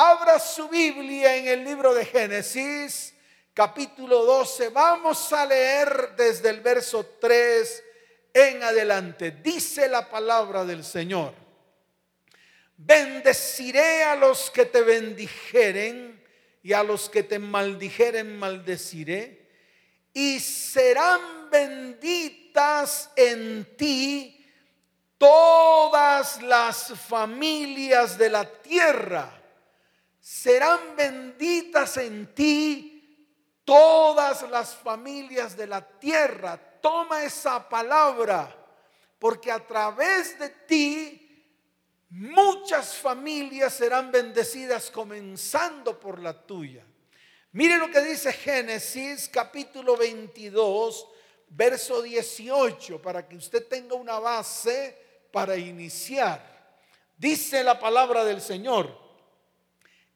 Abra su Biblia en el libro de Génesis, capítulo 12. Vamos a leer desde el verso 3 en adelante. Dice la palabra del Señor. Bendeciré a los que te bendijeren y a los que te maldijeren maldeciré. Y serán benditas en ti todas las familias de la tierra serán benditas en ti todas las familias de la tierra. Toma esa palabra, porque a través de ti muchas familias serán bendecidas, comenzando por la tuya. Mire lo que dice Génesis capítulo 22, verso 18, para que usted tenga una base para iniciar. Dice la palabra del Señor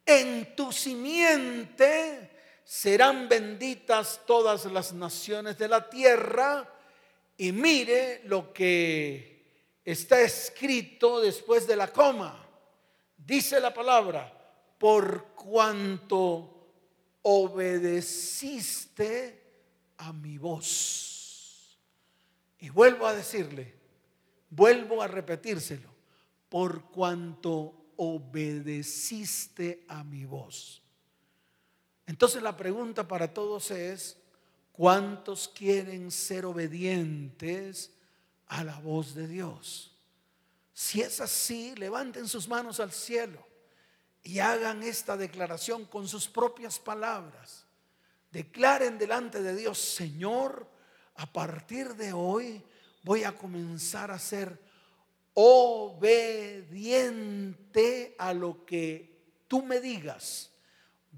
en tu simiente serán benditas todas las naciones de la tierra. Y mire lo que está escrito después de la coma. Dice la palabra, por cuanto obedeciste a mi voz. Y vuelvo a decirle, vuelvo a repetírselo, por cuanto obedeciste a mi voz. Entonces la pregunta para todos es, ¿cuántos quieren ser obedientes a la voz de Dios? Si es así, levanten sus manos al cielo y hagan esta declaración con sus propias palabras. Declaren delante de Dios, Señor, a partir de hoy voy a comenzar a ser obediente a lo que tú me digas.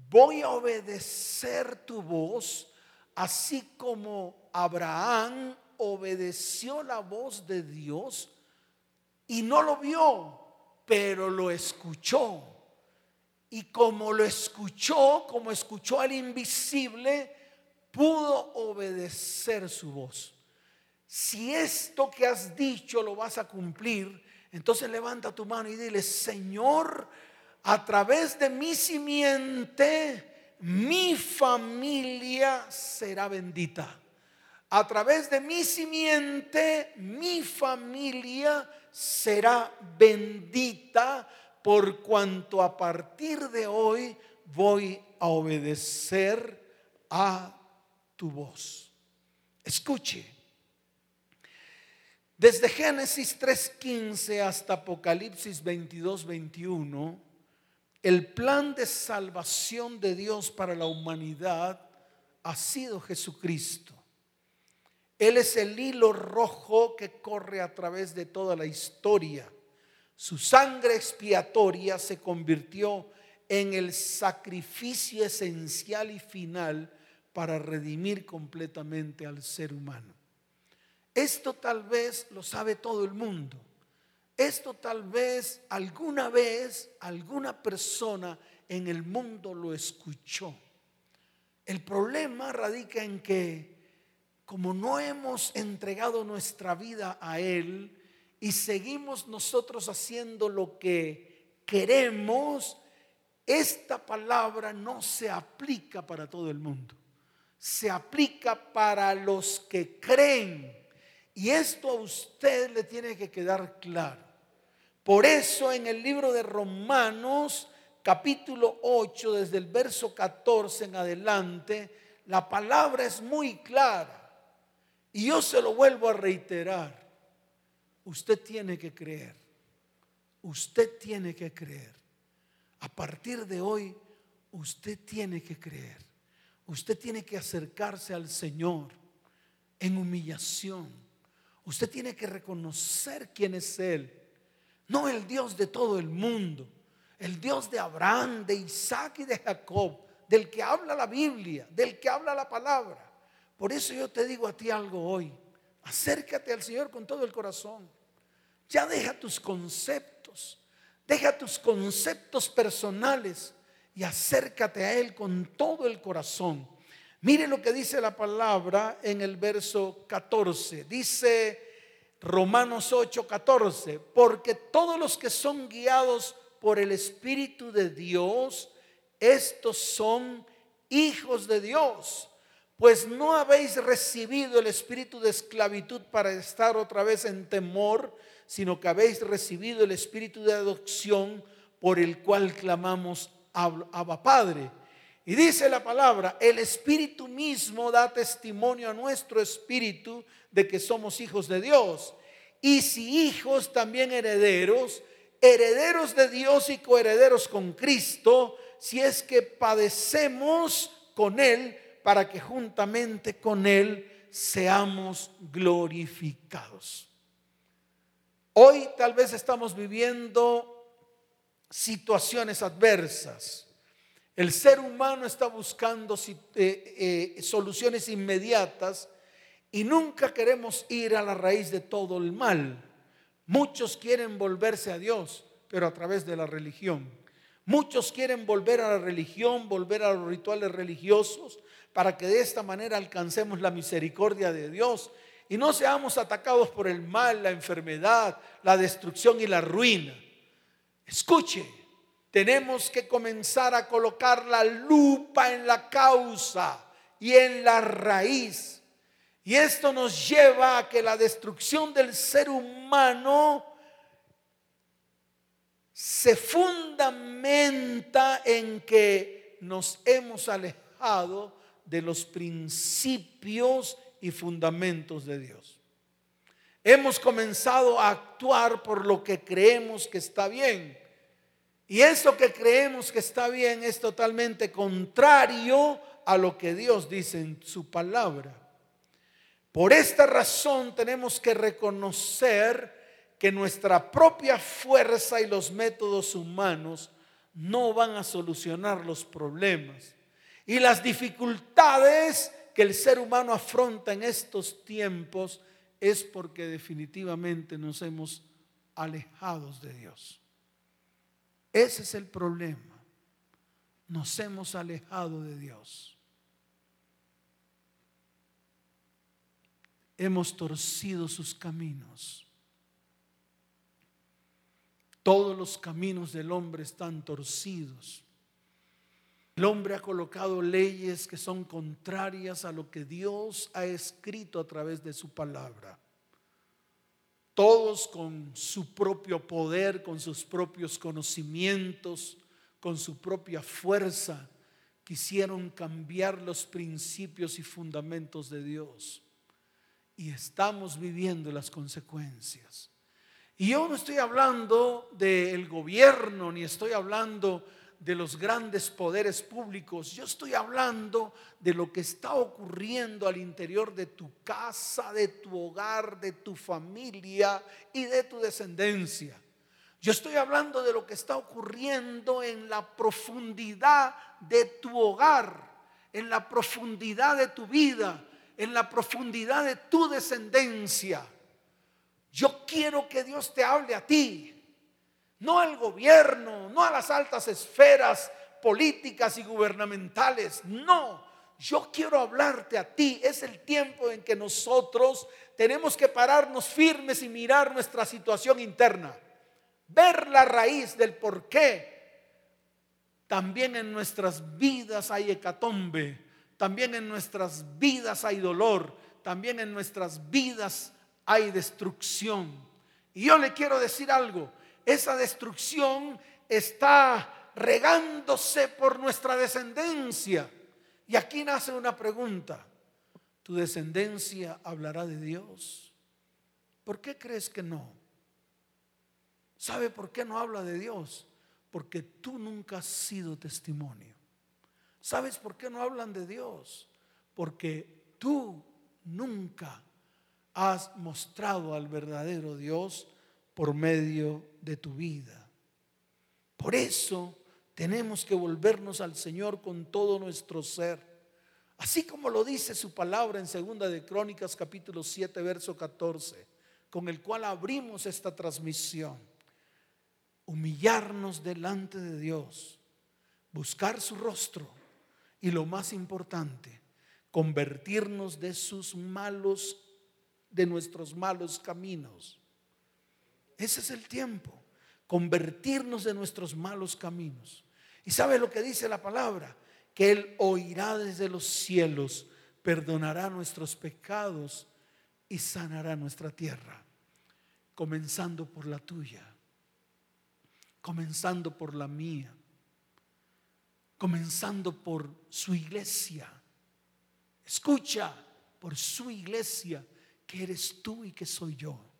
Voy a obedecer tu voz, así como Abraham obedeció la voz de Dios y no lo vio, pero lo escuchó. Y como lo escuchó, como escuchó al invisible, pudo obedecer su voz si esto que has dicho lo vas a cumplir, entonces levanta tu mano y dile, Señor, a través de mi simiente, mi familia será bendita. A través de mi simiente, mi familia será bendita por cuanto a partir de hoy voy a obedecer a tu voz. Escuche. Desde Génesis 3.15 hasta Apocalipsis 22.21, el plan de salvación de Dios para la humanidad ha sido Jesucristo. Él es el hilo rojo que corre a través de toda la historia. Su sangre expiatoria se convirtió en el sacrificio esencial y final para redimir completamente al ser humano. Esto tal vez lo sabe todo el mundo. Esto tal vez alguna vez alguna persona en el mundo lo escuchó. El problema radica en que como no hemos entregado nuestra vida a Él y seguimos nosotros haciendo lo que queremos, esta palabra no se aplica para todo el mundo. Se aplica para los que creen y esto a usted le tiene que quedar claro. Por eso en el libro de Romanos, capítulo 8, desde el verso 14 en adelante, la palabra es muy clara. Y yo se lo vuelvo a reiterar. Usted tiene que creer. Usted tiene que creer. A partir de hoy, usted tiene que creer. Usted tiene que acercarse al Señor en humillación Usted tiene que reconocer quién es Él. No el Dios de todo el mundo. El Dios de Abraham, de Isaac y de Jacob. Del que habla la Biblia, del que habla la palabra. Por eso yo te digo a ti algo hoy. Acércate al Señor con todo el corazón. Ya deja tus conceptos. Deja tus conceptos personales y acércate a Él con todo el corazón. Mire lo que dice la palabra en el verso 14. Dice Romanos 8, 14, porque todos los que son guiados por el Espíritu de Dios, estos son hijos de Dios. Pues no habéis recibido el espíritu de esclavitud para estar otra vez en temor, sino que habéis recibido el espíritu de adopción por el cual clamamos Abba Padre. Y dice la palabra, el Espíritu mismo da testimonio a nuestro espíritu de que somos hijos de Dios. Y si hijos, también herederos, herederos de Dios y coherederos con Cristo, si es que padecemos con Él, para que juntamente con Él seamos glorificados. Hoy tal vez estamos viviendo situaciones adversas el ser humano está buscando eh, eh, soluciones inmediatas y nunca queremos ir a la raíz de todo el mal. Muchos quieren volverse a Dios, pero a través de la religión. Muchos quieren volver a la religión, volver a los rituales religiosos, para que de esta manera alcancemos la misericordia de Dios y no seamos atacados por el mal, la enfermedad, la destrucción y la ruina. Escuche, tenemos que comenzar a colocar la lupa en la causa y en la raíz. Y esto nos lleva a que la destrucción del ser humano se fundamenta en que nos hemos alejado de los principios y fundamentos de Dios. Hemos comenzado a actuar por lo que creemos que está bien y eso que creemos que está bien es totalmente contrario a lo que Dios dice en su palabra. Por esta razón tenemos que reconocer que nuestra propia fuerza y los métodos humanos no van a solucionar los problemas. Y las dificultades que el ser humano afronta en estos tiempos es porque definitivamente nos hemos alejado de Dios. Ese es el problema. Nos hemos alejado de Dios. Hemos torcido sus caminos. Todos los caminos del hombre están torcidos. El hombre ha colocado leyes que son contrarias a lo que Dios ha escrito a través de su palabra todos con su propio poder, con sus propios conocimientos, con su propia fuerza, quisieron cambiar los principios y fundamentos de Dios. Y estamos viviendo las consecuencias. Y yo no estoy hablando del gobierno, ni estoy hablando de los grandes poderes públicos. Yo estoy hablando de lo que está ocurriendo al interior de tu casa, de tu hogar, de tu familia y de tu descendencia. Yo estoy hablando de lo que está ocurriendo en la profundidad de tu hogar, en la profundidad de tu vida, en la profundidad de tu descendencia. Yo quiero que Dios te hable a ti no al gobierno, no a las altas esferas políticas y gubernamentales, no. Yo quiero hablarte a ti. Es el tiempo en que nosotros tenemos que pararnos firmes y mirar nuestra situación interna. Ver la raíz del por qué. También en nuestras vidas hay hecatombe. También en nuestras vidas hay dolor. También en nuestras vidas hay destrucción. Y yo le quiero decir algo esa destrucción está regándose por nuestra descendencia. Y aquí nace una pregunta. ¿Tu descendencia hablará de Dios? ¿Por qué crees que no? ¿Sabe por qué no habla de Dios? Porque tú nunca has sido testimonio. ¿Sabes por qué no hablan de Dios? Porque tú nunca has mostrado al verdadero Dios por medio de tu vida. Por eso tenemos que volvernos al Señor con todo nuestro ser. Así como lo dice su palabra en Segunda de Crónicas capítulo 7 verso 14, con el cual abrimos esta transmisión. Humillarnos delante de Dios, buscar su rostro y lo más importante, convertirnos de sus malos de nuestros malos caminos ese es el tiempo. convertirnos de nuestros malos caminos. ¿Y sabe lo que dice la palabra? Que Él oirá desde los cielos, perdonará nuestros pecados y sanará nuestra tierra, comenzando por la tuya, comenzando por la mía, comenzando por su iglesia. Escucha, por su iglesia, que eres tú y que soy yo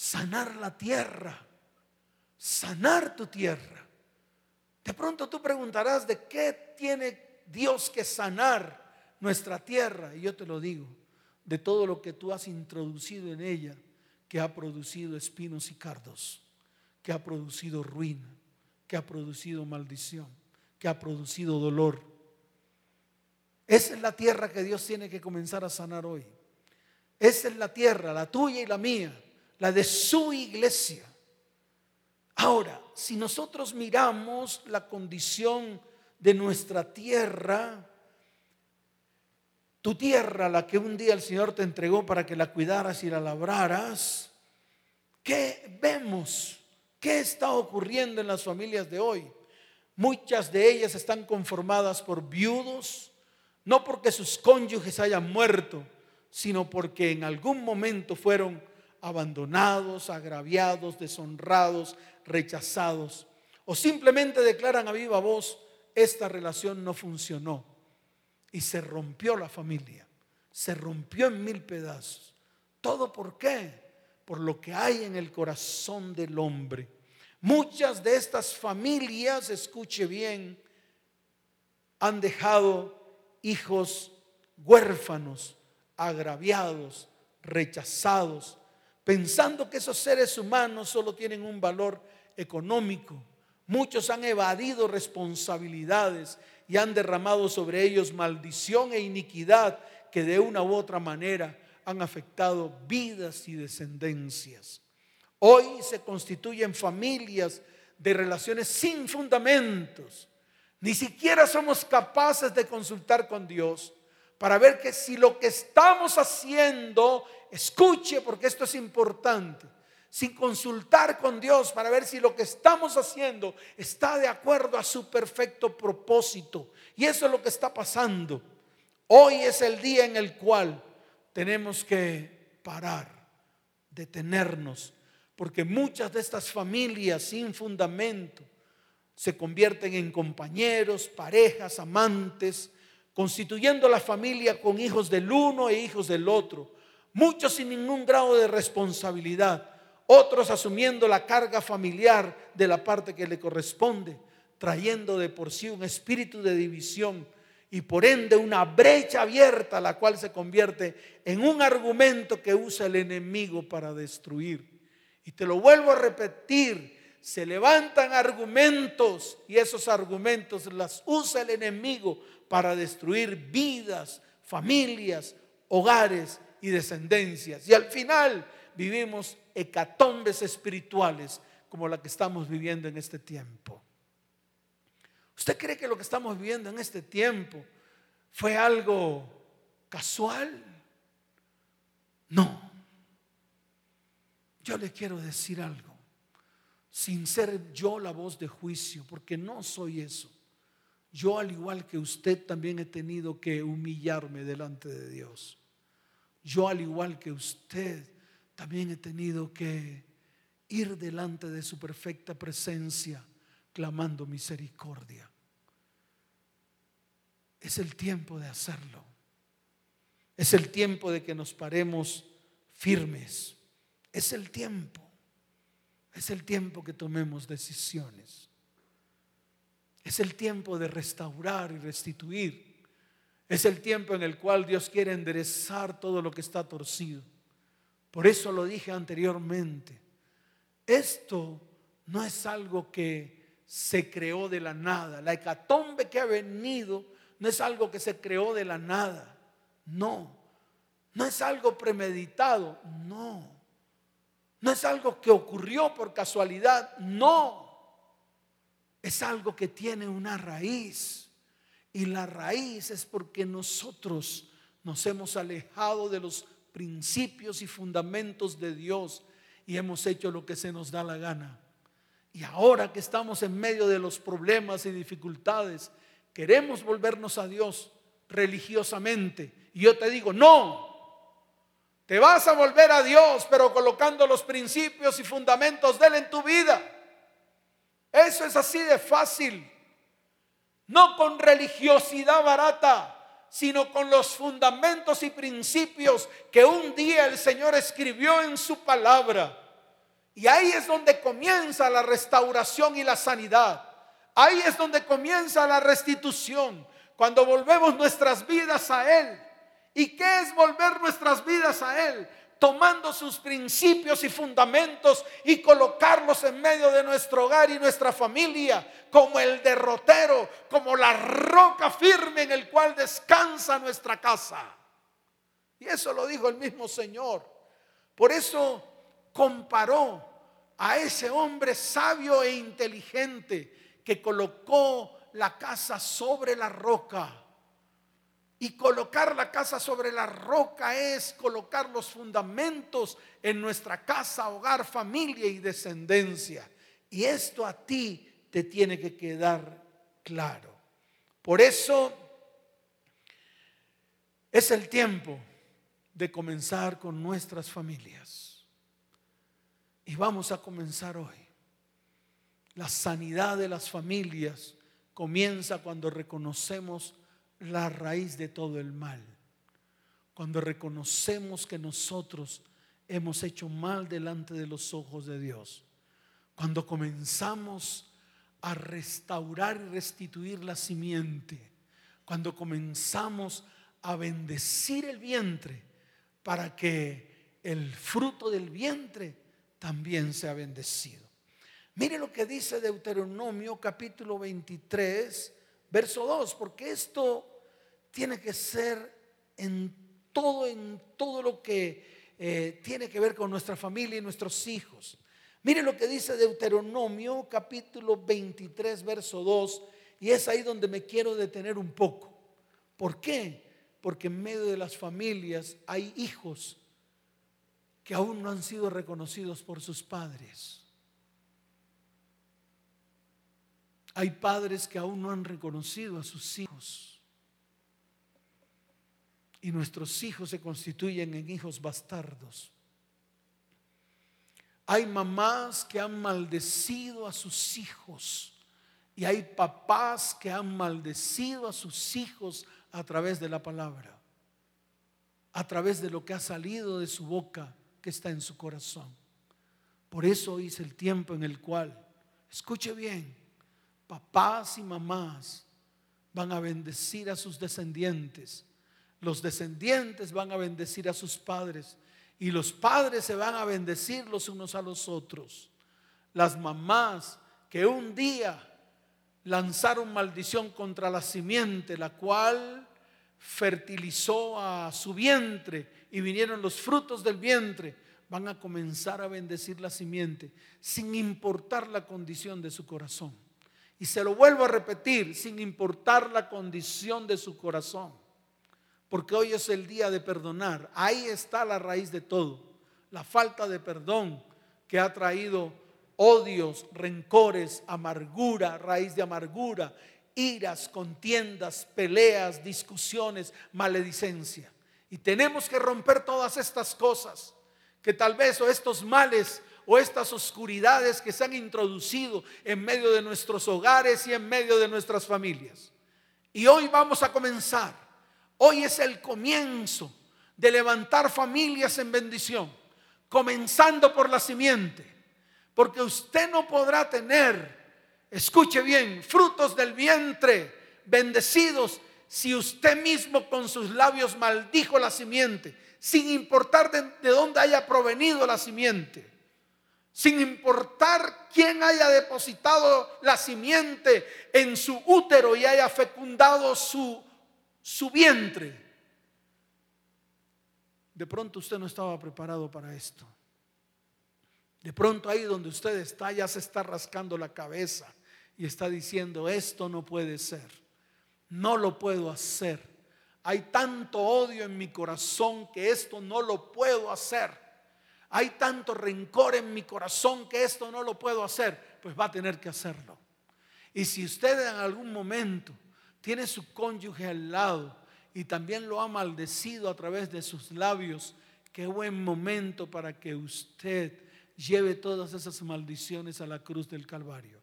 sanar la tierra, sanar tu tierra. De pronto tú preguntarás de qué tiene Dios que sanar nuestra tierra. Y yo te lo digo, de todo lo que tú has introducido en ella, que ha producido espinos y cardos, que ha producido ruina, que ha producido maldición, que ha producido dolor. Esa es la tierra que Dios tiene que comenzar a sanar hoy. Esa es la tierra, la tuya y la mía la de su iglesia. Ahora, si nosotros miramos la condición de nuestra tierra, tu tierra, la que un día el Señor te entregó para que la cuidaras y la labraras, ¿qué vemos? ¿Qué está ocurriendo en las familias de hoy? Muchas de ellas están conformadas por viudos, no porque sus cónyuges hayan muerto, sino porque en algún momento fueron abandonados, agraviados, deshonrados, rechazados. O simplemente declaran a viva voz, esta relación no funcionó. Y se rompió la familia. Se rompió en mil pedazos. ¿Todo por qué? Por lo que hay en el corazón del hombre. Muchas de estas familias, escuche bien, han dejado hijos huérfanos, agraviados, rechazados, pensando que esos seres humanos solo tienen un valor económico. Muchos han evadido responsabilidades y han derramado sobre ellos maldición e iniquidad que de una u otra manera han afectado vidas y descendencias. Hoy se constituyen familias de relaciones sin fundamentos. Ni siquiera somos capaces de consultar con Dios para ver que si lo que estamos haciendo escuche porque esto es importante, sin consultar con Dios para ver si lo que estamos haciendo está de acuerdo a su perfecto propósito. Y eso es lo que está pasando. Hoy es el día en el cual tenemos que parar, detenernos, porque muchas de estas familias sin fundamento se convierten en compañeros, parejas, amantes, constituyendo la familia con hijos del uno e hijos del otro muchos sin ningún grado de responsabilidad, otros asumiendo la carga familiar de la parte que le corresponde, trayendo de por sí un espíritu de división y por ende una brecha abierta, la cual se convierte en un argumento que usa el enemigo para destruir. Y te lo vuelvo a repetir, se levantan argumentos y esos argumentos las usa el enemigo para destruir vidas, familias, hogares y descendencias. Y al final vivimos hecatombes espirituales como la que estamos viviendo en este tiempo. ¿Usted cree que lo que estamos viviendo en este tiempo fue algo casual? No. Yo le quiero decir algo, sin ser yo la voz de juicio, porque no soy eso. Yo al igual que usted también he tenido que humillarme delante de Dios. Yo al igual que usted, también he tenido que ir delante de su perfecta presencia clamando misericordia. Es el tiempo de hacerlo. Es el tiempo de que nos paremos firmes. Es el tiempo. Es el tiempo que tomemos decisiones. Es el tiempo de restaurar y restituir es el tiempo en el cual Dios quiere enderezar todo lo que está torcido. Por eso lo dije anteriormente. Esto no es algo que se creó de la nada. La hecatombe que ha venido no es algo que se creó de la nada. No. No es algo premeditado. No. No es algo que ocurrió por casualidad. No. Es algo que tiene una raíz. Y la raíz es porque nosotros nos hemos alejado de los principios y fundamentos de Dios y hemos hecho lo que se nos da la gana. Y ahora que estamos en medio de los problemas y dificultades, queremos volvernos a Dios religiosamente. Y yo te digo, no, te vas a volver a Dios, pero colocando los principios y fundamentos de Él en tu vida. Eso es así de fácil. No con religiosidad barata, sino con los fundamentos y principios que un día el Señor escribió en su palabra. Y ahí es donde comienza la restauración y la sanidad. Ahí es donde comienza la restitución, cuando volvemos nuestras vidas a Él. ¿Y qué es volver nuestras vidas a Él? Tomando sus principios y fundamentos y colocarlos en medio de nuestro hogar y nuestra familia, como el derrotero, como la roca firme en el cual descansa nuestra casa. Y eso lo dijo el mismo Señor. Por eso comparó a ese hombre sabio e inteligente que colocó la casa sobre la roca. Y colocar la casa sobre la roca es colocar los fundamentos en nuestra casa, hogar, familia y descendencia. Y esto a ti te tiene que quedar claro. Por eso es el tiempo de comenzar con nuestras familias. Y vamos a comenzar hoy. La sanidad de las familias comienza cuando reconocemos la raíz de todo el mal, cuando reconocemos que nosotros hemos hecho mal delante de los ojos de Dios, cuando comenzamos a restaurar y restituir la simiente, cuando comenzamos a bendecir el vientre para que el fruto del vientre también sea bendecido. Mire lo que dice Deuteronomio capítulo 23, verso 2, porque esto tiene que ser en todo, en todo lo que eh, tiene que ver con nuestra familia y nuestros hijos. Mire lo que dice Deuteronomio capítulo 23, verso 2, y es ahí donde me quiero detener un poco. ¿Por qué? Porque en medio de las familias hay hijos que aún no han sido reconocidos por sus padres. Hay padres que aún no han reconocido a sus hijos. Y nuestros hijos se constituyen en hijos bastardos. Hay mamás que han maldecido a sus hijos. Y hay papás que han maldecido a sus hijos a través de la palabra. A través de lo que ha salido de su boca que está en su corazón. Por eso es el tiempo en el cual, escuche bien, papás y mamás van a bendecir a sus descendientes. Los descendientes van a bendecir a sus padres. Y los padres se van a bendecir los unos a los otros. Las mamás que un día lanzaron maldición contra la simiente, la cual fertilizó a su vientre y vinieron los frutos del vientre, van a comenzar a bendecir la simiente sin importar la condición de su corazón. Y se lo vuelvo a repetir, sin importar la condición de su corazón. Porque hoy es el día de perdonar. Ahí está la raíz de todo. La falta de perdón que ha traído odios, rencores, amargura, raíz de amargura, iras, contiendas, peleas, discusiones, maledicencia. Y tenemos que romper todas estas cosas que tal vez o estos males o estas oscuridades que se han introducido en medio de nuestros hogares y en medio de nuestras familias. Y hoy vamos a comenzar. Hoy es el comienzo de levantar familias en bendición, comenzando por la simiente. Porque usted no podrá tener, escuche bien, frutos del vientre bendecidos si usted mismo con sus labios maldijo la simiente, sin importar de, de dónde haya provenido la simiente sin importar quién haya depositado la simiente en su útero y haya fecundado su, su vientre. De pronto usted no estaba preparado para esto. De pronto ahí donde usted está ya se está rascando la cabeza y está diciendo, esto no puede ser, no lo puedo hacer. Hay tanto odio en mi corazón que esto no lo puedo hacer. Hay tanto rencor en mi corazón que esto no lo puedo hacer, pues va a tener que hacerlo. Y si usted en algún momento tiene su cónyuge al lado y también lo ha maldecido a través de sus labios, qué buen momento para que usted lleve todas esas maldiciones a la cruz del Calvario.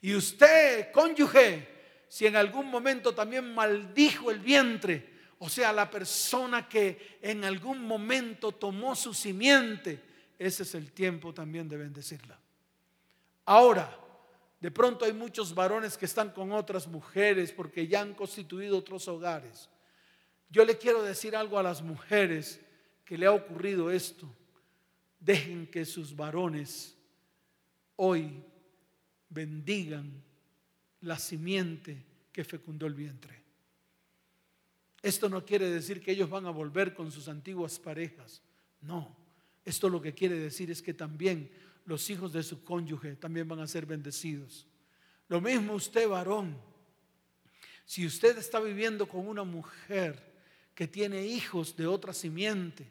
Y usted, cónyuge, si en algún momento también maldijo el vientre, o sea, la persona que en algún momento tomó su simiente, ese es el tiempo también de bendecirla. Ahora, de pronto hay muchos varones que están con otras mujeres porque ya han constituido otros hogares. Yo le quiero decir algo a las mujeres que le ha ocurrido esto. Dejen que sus varones hoy bendigan la simiente que fecundó el vientre. Esto no quiere decir que ellos van a volver con sus antiguas parejas. No, esto lo que quiere decir es que también los hijos de su cónyuge también van a ser bendecidos. Lo mismo usted, varón. Si usted está viviendo con una mujer que tiene hijos de otra simiente,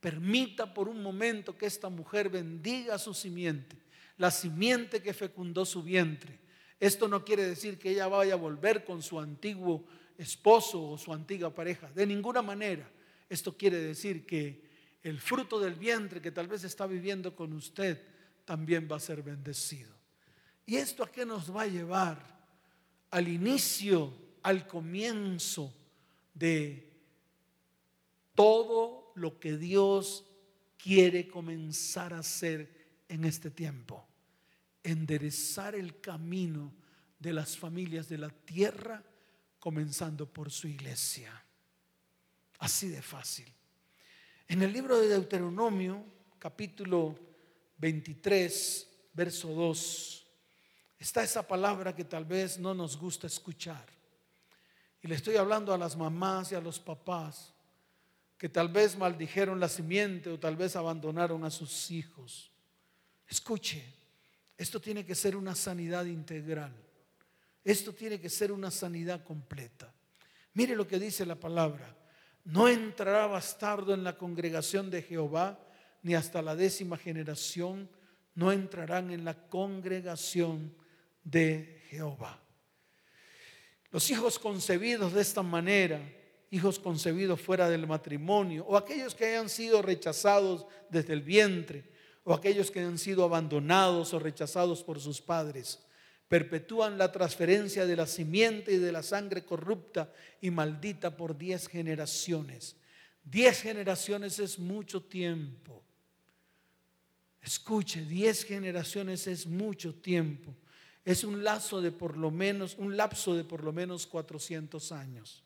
permita por un momento que esta mujer bendiga su simiente, la simiente que fecundó su vientre. Esto no quiere decir que ella vaya a volver con su antiguo esposo o su antigua pareja. De ninguna manera. Esto quiere decir que el fruto del vientre que tal vez está viviendo con usted también va a ser bendecido. ¿Y esto a qué nos va a llevar? Al inicio, al comienzo de todo lo que Dios quiere comenzar a hacer en este tiempo. Enderezar el camino de las familias de la tierra, comenzando por su iglesia. Así de fácil. En el libro de Deuteronomio, capítulo 23, verso 2, está esa palabra que tal vez no nos gusta escuchar. Y le estoy hablando a las mamás y a los papás que tal vez maldijeron la simiente o tal vez abandonaron a sus hijos. Escuche, esto tiene que ser una sanidad integral. Esto tiene que ser una sanidad completa. Mire lo que dice la palabra. No entrará bastardo en la congregación de Jehová ni hasta la décima generación no entrarán en la congregación de Jehová. Los hijos concebidos de esta manera, hijos concebidos fuera del matrimonio, o aquellos que hayan sido rechazados desde el vientre, o aquellos que han sido abandonados o rechazados por sus padres, perpetúan la transferencia de la simiente y de la sangre corrupta y maldita por diez generaciones. Diez generaciones es mucho tiempo. Escuche, diez generaciones es mucho tiempo. Es un lazo de por lo menos, un lapso de por lo menos 400 años.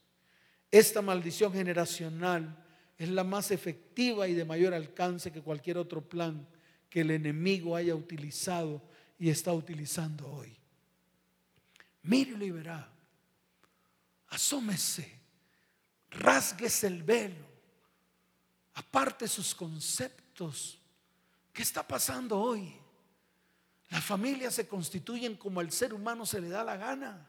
Esta maldición generacional es la más efectiva y de mayor alcance que cualquier otro plan que el enemigo haya utilizado y está utilizando hoy. Mírelo y verá. Asómese, rasguese el velo, aparte sus conceptos ¿Qué está pasando hoy? Las familias se constituyen como el ser humano se le da la gana,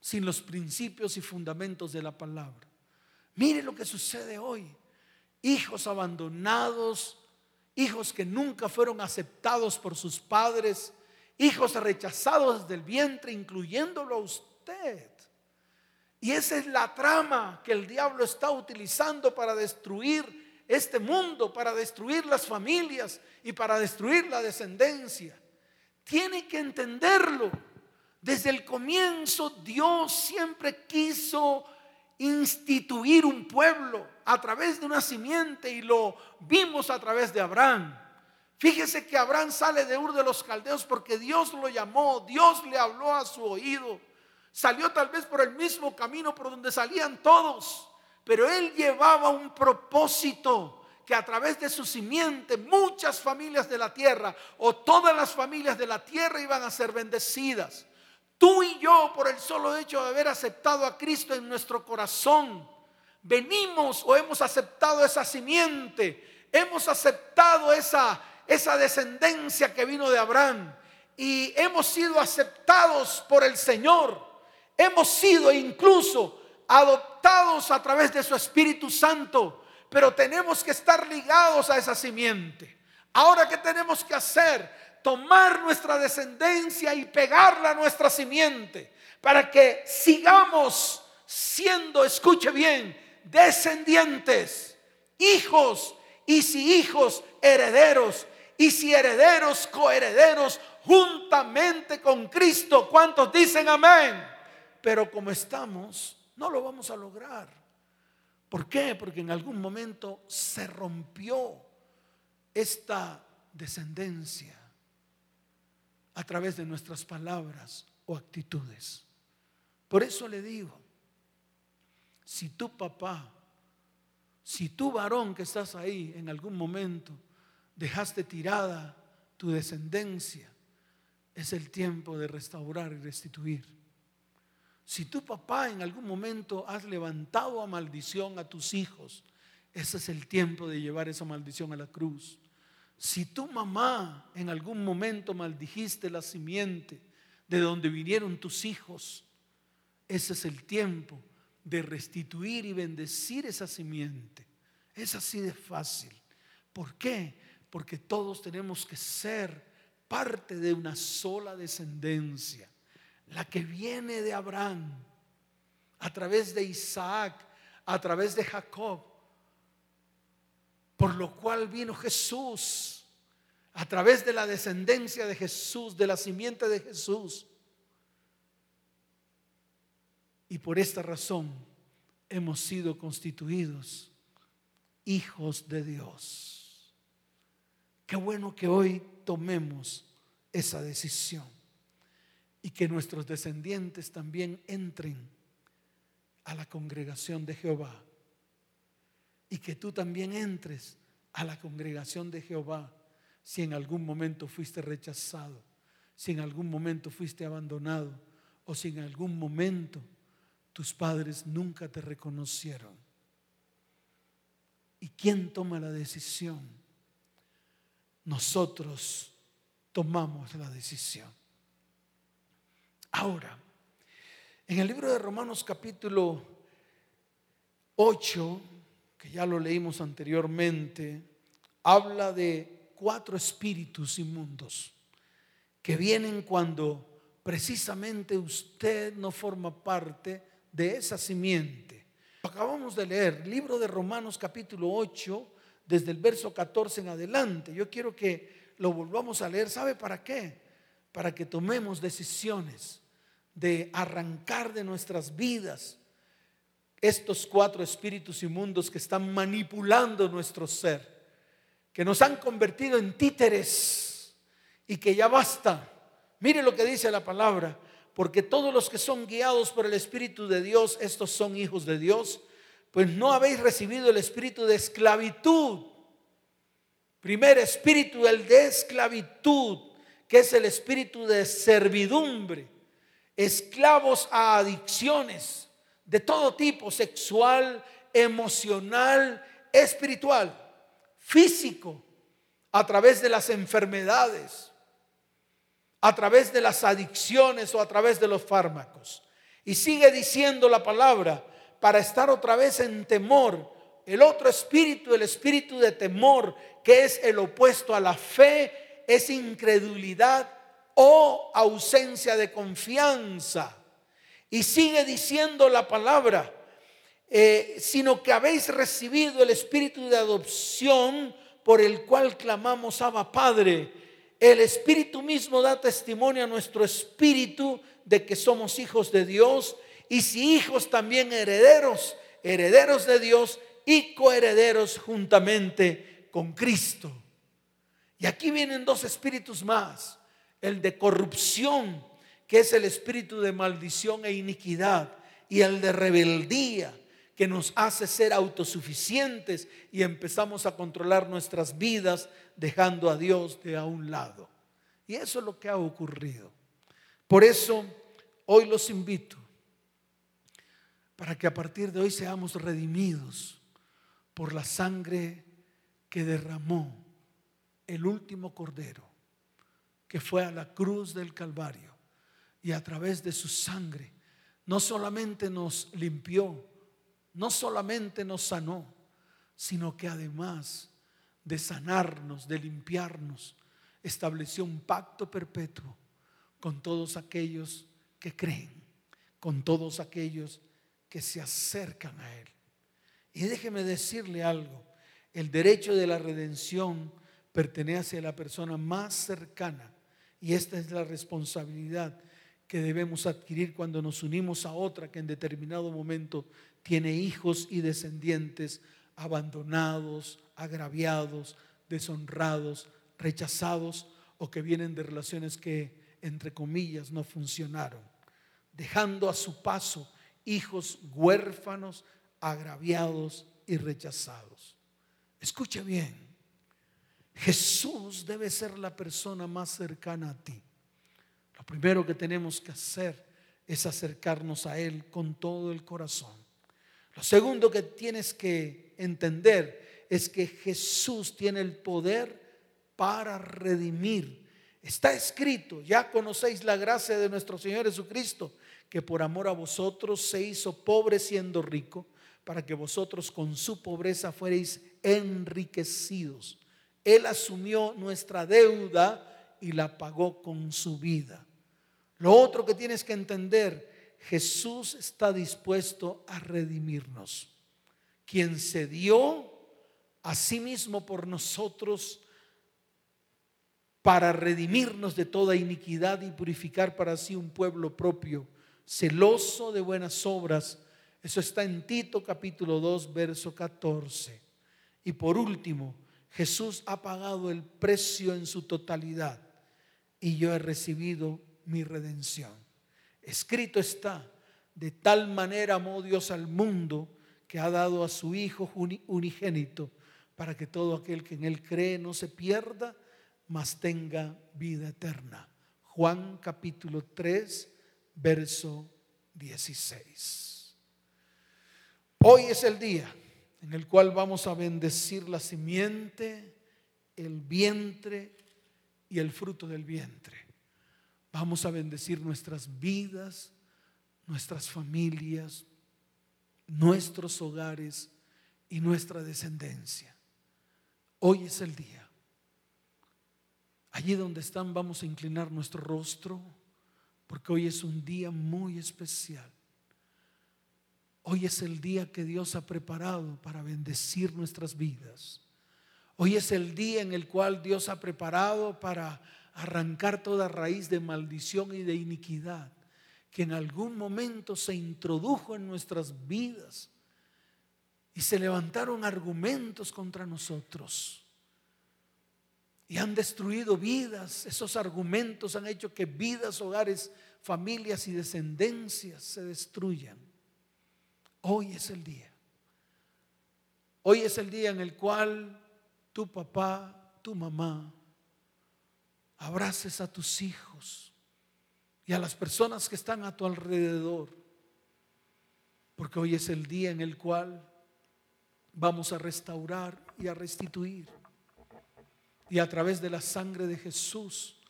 sin los principios y fundamentos de la palabra. Mire lo que sucede hoy. Hijos abandonados, hijos que nunca fueron aceptados por sus padres, hijos rechazados del vientre, incluyéndolo a usted. Y esa es la trama que el diablo está utilizando para destruir este mundo, para destruir las familias y para destruir la descendencia. Tiene que entenderlo. Desde el comienzo Dios siempre quiso instituir un pueblo a través de una simiente y lo vimos a través de Abraham. Fíjese que Abraham sale de Ur de los Caldeos porque Dios lo llamó, Dios le habló a su oído. Salió tal vez por el mismo camino por donde salían todos, pero él llevaba un propósito que a través de su simiente muchas familias de la tierra o todas las familias de la tierra iban a ser bendecidas. Tú y yo, por el solo hecho de haber aceptado a Cristo en nuestro corazón, venimos o hemos aceptado esa simiente, hemos aceptado esa, esa descendencia que vino de Abraham y hemos sido aceptados por el Señor. Hemos sido incluso adoptados a través de su Espíritu Santo pero tenemos que estar ligados a esa simiente. Ahora, ¿qué tenemos que hacer? Tomar nuestra descendencia y pegarla a nuestra simiente para que sigamos siendo, escuche bien, descendientes, hijos y si hijos, herederos y si herederos, coherederos juntamente con Cristo. ¿Cuántos dicen amén? Pero como estamos, no lo vamos a lograr. ¿Por qué? Porque en algún momento se rompió esta descendencia a través de nuestras palabras o actitudes. Por eso le digo, si tu papá, si tu varón que estás ahí en algún momento dejaste tirada tu descendencia, es el tiempo de restaurar y restituir. Si tu papá en algún momento has levantado a maldición a tus hijos, ese es el tiempo de llevar esa maldición a la cruz. Si tu mamá en algún momento maldijiste la simiente de donde vinieron tus hijos, ese es el tiempo de restituir y bendecir esa simiente. Es así de fácil. ¿Por qué? Porque todos tenemos que ser parte de una sola descendencia, la que viene de Abraham, a través de Isaac, a través de Jacob, por lo cual vino Jesús, a través de la descendencia de Jesús, de la simiente de Jesús. Y por esta razón hemos sido constituidos hijos de Dios. Qué bueno que hoy tomemos esa decisión y que nuestros descendientes también entren a la congregación de Jehová y que tú también entres a la congregación de Jehová si en algún momento fuiste rechazado, si en algún momento fuiste abandonado o si en algún momento tus padres nunca te reconocieron. ¿Y quién toma la decisión? Nosotros tomamos la decisión. Ahora, en el libro de Romanos capítulo 8, que ya lo leímos anteriormente, habla de cuatro espíritus inmundos que vienen cuando precisamente usted no forma parte de esa simiente. Acabamos de leer, libro de Romanos capítulo 8, desde el verso 14 en adelante. Yo quiero que lo volvamos a leer. ¿Sabe para qué? Para que tomemos decisiones de arrancar de nuestras vidas estos cuatro espíritus inmundos que están manipulando nuestro ser, que nos han convertido en títeres y que ya basta. Mire lo que dice la palabra porque todos los que son guiados por el Espíritu de Dios, estos son hijos de Dios, pues no habéis recibido el espíritu de esclavitud. Primer espíritu, el de esclavitud, que es el espíritu de servidumbre, esclavos a adicciones de todo tipo, sexual, emocional, espiritual, físico, a través de las enfermedades a través de las adicciones o a través de los fármacos. Y sigue diciendo la palabra para estar otra vez en temor. El otro espíritu, el espíritu de temor, que es el opuesto a la fe, es incredulidad o ausencia de confianza. Y sigue diciendo la palabra, eh, sino que habéis recibido el espíritu de adopción por el cual clamamos Abba Padre el Espíritu mismo da testimonio a nuestro espíritu de que somos hijos de Dios y si hijos también herederos, herederos de Dios y coherederos juntamente con Cristo. Y aquí vienen dos espíritus más, el de corrupción, que es el espíritu de maldición e iniquidad, y el de rebeldía, que nos hace ser autosuficientes y empezamos a controlar nuestras vidas dejando a Dios de a un lado. Y eso es lo que ha ocurrido. Por eso hoy los invito para que a partir de hoy seamos redimidos por la sangre que derramó el último cordero que fue a la cruz del Calvario y a través de su sangre no solamente nos limpió, no solamente nos sanó, sino que además de sanarnos, de limpiarnos, estableció un pacto perpetuo con todos aquellos que creen, con todos aquellos que se acercan a Él. Y déjeme decirle algo, el derecho de la redención pertenece a la persona más cercana y esta es la responsabilidad que debemos adquirir cuando nos unimos a otra que en determinado momento tiene hijos y descendientes abandonados, agraviados, deshonrados, rechazados o que vienen de relaciones que, entre comillas, no funcionaron, dejando a su paso hijos huérfanos, agraviados y rechazados. Escuche bien, Jesús debe ser la persona más cercana a ti. Lo primero que tenemos que hacer es acercarnos a Él con todo el corazón. Lo segundo que tienes que entender es que Jesús tiene el poder para redimir. Está escrito, ya conocéis la gracia de nuestro Señor Jesucristo, que por amor a vosotros se hizo pobre siendo rico, para que vosotros con su pobreza fuereis enriquecidos. Él asumió nuestra deuda y la pagó con su vida. Lo otro que tienes que entender, Jesús está dispuesto a redimirnos. Quien se dio a sí mismo por nosotros para redimirnos de toda iniquidad y purificar para sí un pueblo propio, celoso de buenas obras. Eso está en Tito capítulo 2, verso 14. Y por último, Jesús ha pagado el precio en su totalidad y yo he recibido mi redención. Escrito está, de tal manera amó Dios al mundo que ha dado a su Hijo unigénito para que todo aquel que en él cree no se pierda, mas tenga vida eterna. Juan capítulo 3, verso 16. Hoy es el día en el cual vamos a bendecir la simiente, el vientre y el fruto del vientre. Vamos a bendecir nuestras vidas, nuestras familias, nuestros hogares y nuestra descendencia. Hoy es el día. Allí donde están vamos a inclinar nuestro rostro porque hoy es un día muy especial. Hoy es el día que Dios ha preparado para bendecir nuestras vidas. Hoy es el día en el cual Dios ha preparado para arrancar toda raíz de maldición y de iniquidad que en algún momento se introdujo en nuestras vidas y se levantaron argumentos contra nosotros y han destruido vidas. Esos argumentos han hecho que vidas, hogares, familias y descendencias se destruyan. Hoy es el día. Hoy es el día en el cual tu papá, tu mamá, abraces a tus hijos y a las personas que están a tu alrededor. Porque hoy es el día en el cual vamos a restaurar y a restituir y a través de la sangre de Jesús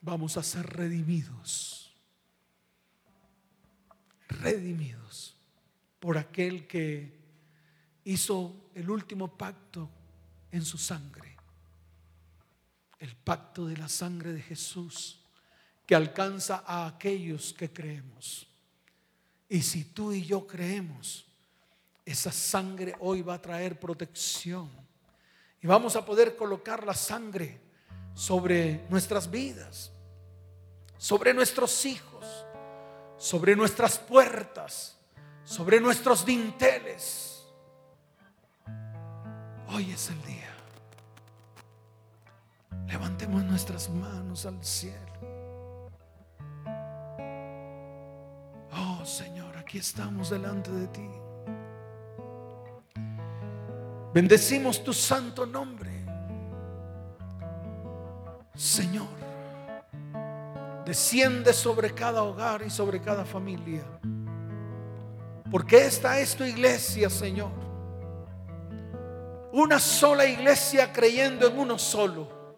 vamos a ser redimidos. Redimidos por aquel que hizo el último pacto en su sangre. El pacto de la sangre de Jesús que alcanza a aquellos que creemos. Y si tú y yo creemos, esa sangre hoy va a traer protección y vamos a poder colocar la sangre sobre nuestras vidas, sobre nuestros hijos, sobre nuestras puertas, sobre nuestros dinteles. Hoy es el día. Levantemos nuestras manos al cielo. Oh Señor, aquí estamos delante de ti. Bendecimos tu santo nombre. Señor, desciende sobre cada hogar y sobre cada familia. Porque esta es tu iglesia, Señor. Una sola iglesia creyendo en uno solo.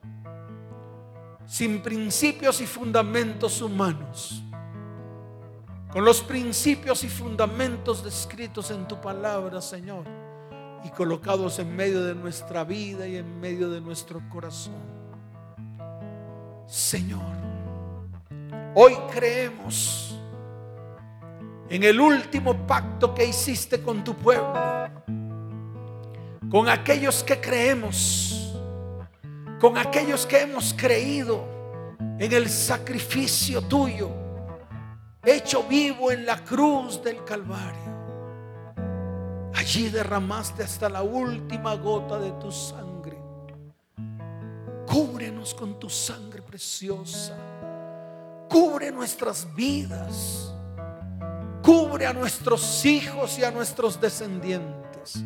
Sin principios y fundamentos humanos. Con los principios y fundamentos descritos en tu palabra, Señor y colocados en medio de nuestra vida y en medio de nuestro corazón. Señor, hoy creemos en el último pacto que hiciste con tu pueblo, con aquellos que creemos, con aquellos que hemos creído en el sacrificio tuyo, hecho vivo en la cruz del Calvario. Allí derramaste hasta la última gota de tu sangre. Cúbrenos con tu sangre preciosa. Cubre nuestras vidas. Cubre a nuestros hijos y a nuestros descendientes.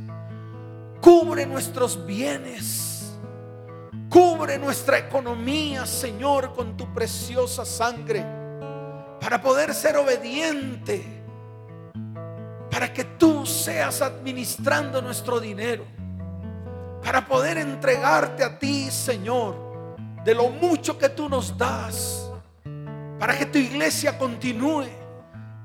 Cubre nuestros bienes. Cubre nuestra economía, Señor, con tu preciosa sangre. Para poder ser obediente para que tú seas administrando nuestro dinero, para poder entregarte a ti, Señor, de lo mucho que tú nos das, para que tu iglesia continúe,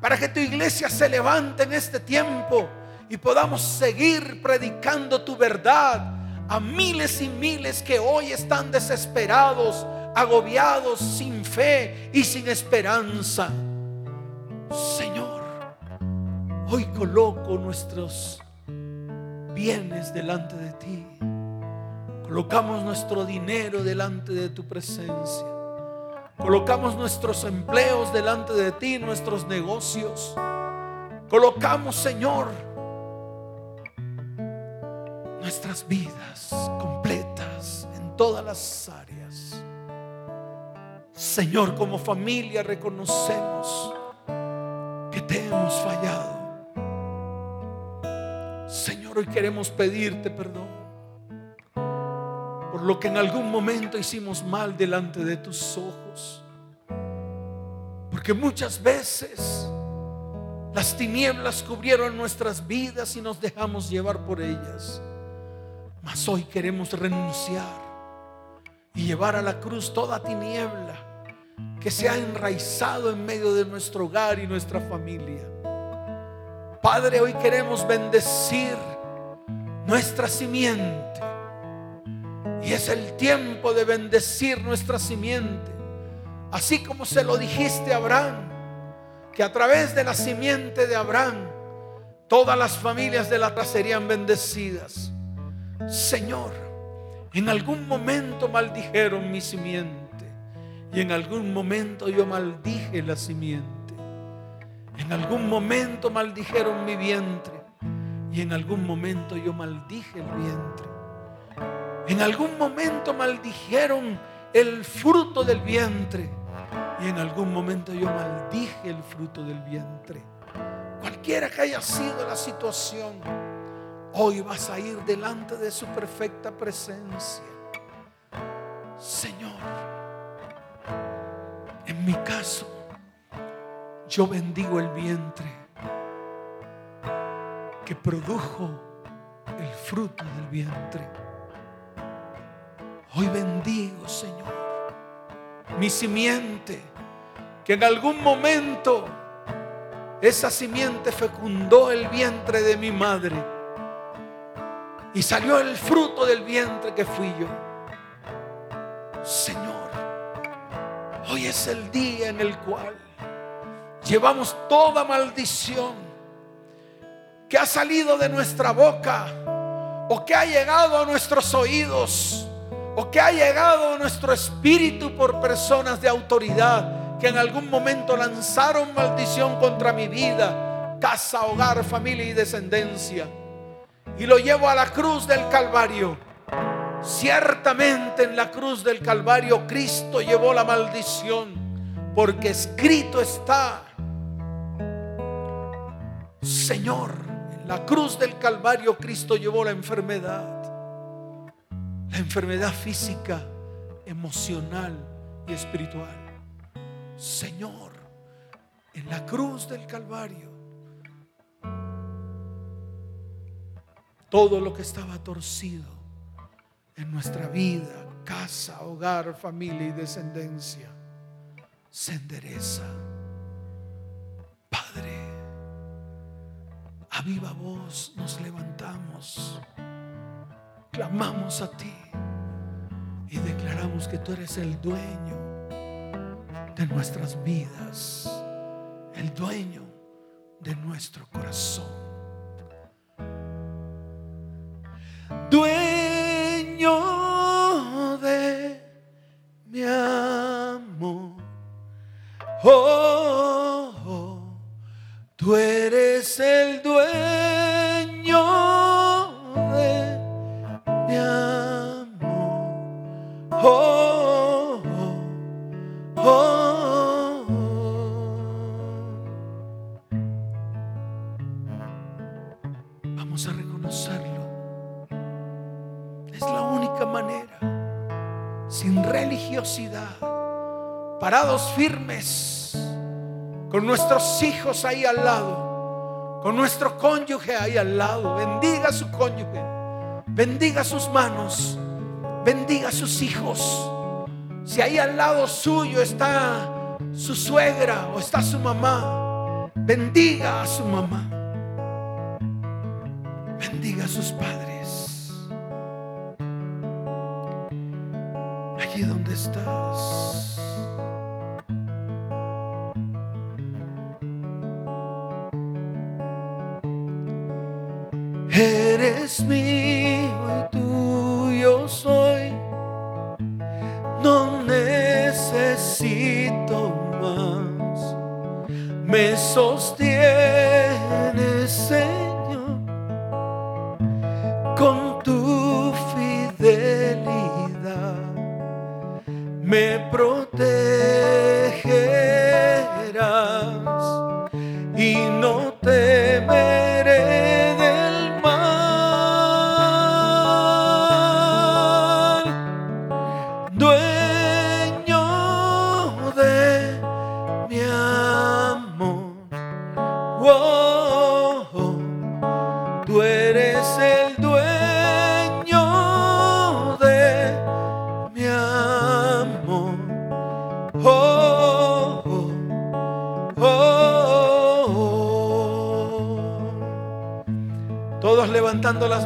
para que tu iglesia se levante en este tiempo y podamos seguir predicando tu verdad a miles y miles que hoy están desesperados, agobiados, sin fe y sin esperanza. Señor, Hoy coloco nuestros bienes delante de ti. Colocamos nuestro dinero delante de tu presencia. Colocamos nuestros empleos delante de ti, nuestros negocios. Colocamos, Señor, nuestras vidas completas en todas las áreas. Señor, como familia reconocemos que te hemos fallado. Señor, hoy queremos pedirte perdón por lo que en algún momento hicimos mal delante de tus ojos. Porque muchas veces las tinieblas cubrieron nuestras vidas y nos dejamos llevar por ellas. Mas hoy queremos renunciar y llevar a la cruz toda tiniebla que se ha enraizado en medio de nuestro hogar y nuestra familia. Padre, hoy queremos bendecir nuestra simiente. Y es el tiempo de bendecir nuestra simiente. Así como se lo dijiste a Abraham, que a través de la simiente de Abraham, todas las familias de la tierra serían bendecidas. Señor, en algún momento maldijeron mi simiente. Y en algún momento yo maldije la simiente. En algún momento maldijeron mi vientre y en algún momento yo maldije el vientre. En algún momento maldijeron el fruto del vientre y en algún momento yo maldije el fruto del vientre. Cualquiera que haya sido la situación, hoy vas a ir delante de su perfecta presencia. Señor, en mi caso, yo bendigo el vientre que produjo el fruto del vientre. Hoy bendigo, Señor, mi simiente, que en algún momento esa simiente fecundó el vientre de mi madre y salió el fruto del vientre que fui yo. Señor, hoy es el día en el cual llevamos toda maldición que ha salido de nuestra boca o que ha llegado a nuestros oídos o que ha llegado nuestro espíritu por personas de autoridad que en algún momento lanzaron maldición contra mi vida, casa, hogar, familia y descendencia. Y lo llevo a la cruz del Calvario. Ciertamente en la cruz del Calvario Cristo llevó la maldición, porque escrito está Señor, en la cruz del Calvario Cristo llevó la enfermedad. La enfermedad física, emocional y espiritual. Señor, en la cruz del Calvario, todo lo que estaba torcido en nuestra vida, casa, hogar, familia y descendencia, se endereza. Padre, a viva voz nos levantamos clamamos a ti y declaramos que tú eres el dueño de nuestras vidas, el dueño de nuestro corazón. Nuestros hijos ahí al lado, con nuestro cónyuge ahí al lado. Bendiga a su cónyuge, bendiga sus manos, bendiga a sus hijos. Si ahí al lado suyo está su suegra o está su mamá, bendiga a su mamá. No necesito más. Me sostienes, Señor, con tu fidelidad. Me protegerás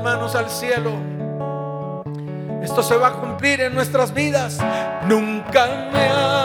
manos al cielo. Esto se va a cumplir en nuestras vidas. Nunca me abandonarás,